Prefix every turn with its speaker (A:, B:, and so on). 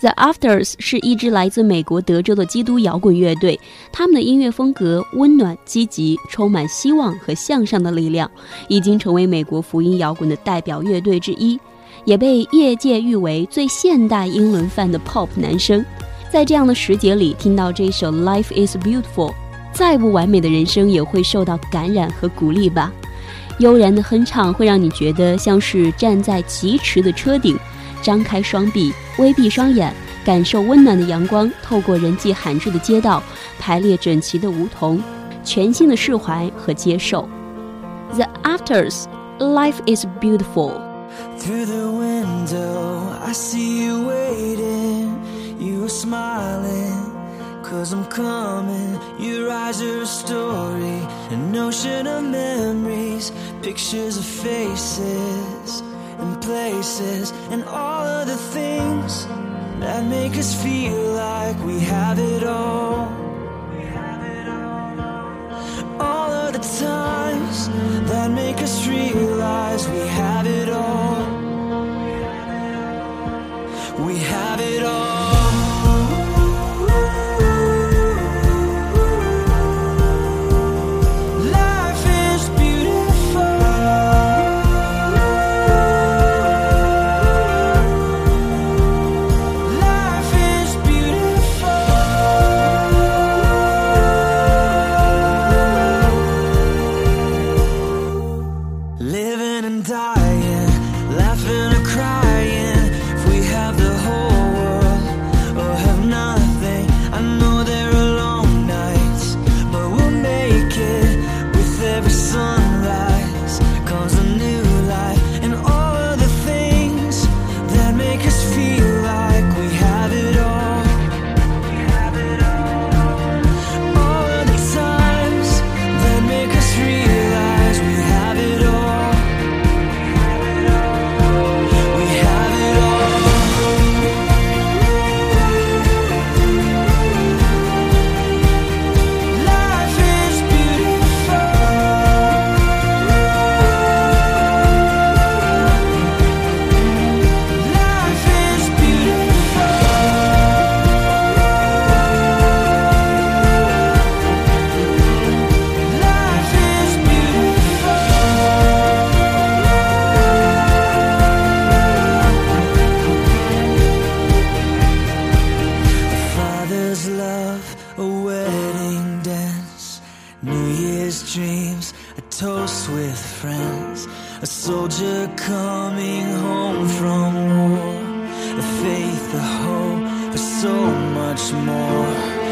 A: The Afters 是一支来自美国德州的基督摇滚乐队，他们的音乐风格温暖、积极，充满希望和向上的力量，已经成为美国福音摇滚的代表乐队之一，也被业界誉为最现代英伦范的 Pop 男声。在这样的时节里，听到这首《Life Is Beautiful》，再不完美的人生也会受到感染和鼓励吧。悠然的哼唱会让你觉得像是站在疾驰的车顶。张开双臂，微闭双眼，感受温暖的阳光透过人迹罕至的街道，排列整齐的梧桐，全新的释怀和接受。The Afters, life is beautiful.
B: Through the window, I see you waiting. You are smiling, cause I'm coming. Your eyes are a story, an ocean of memories, pictures of faces and places and all of the things that make us feel like we have it all. All of the times that make us realize we have father's love, a wedding dance, New Year's dreams, a toast with friends, a soldier coming home from war, a faith, a hope, for so much more.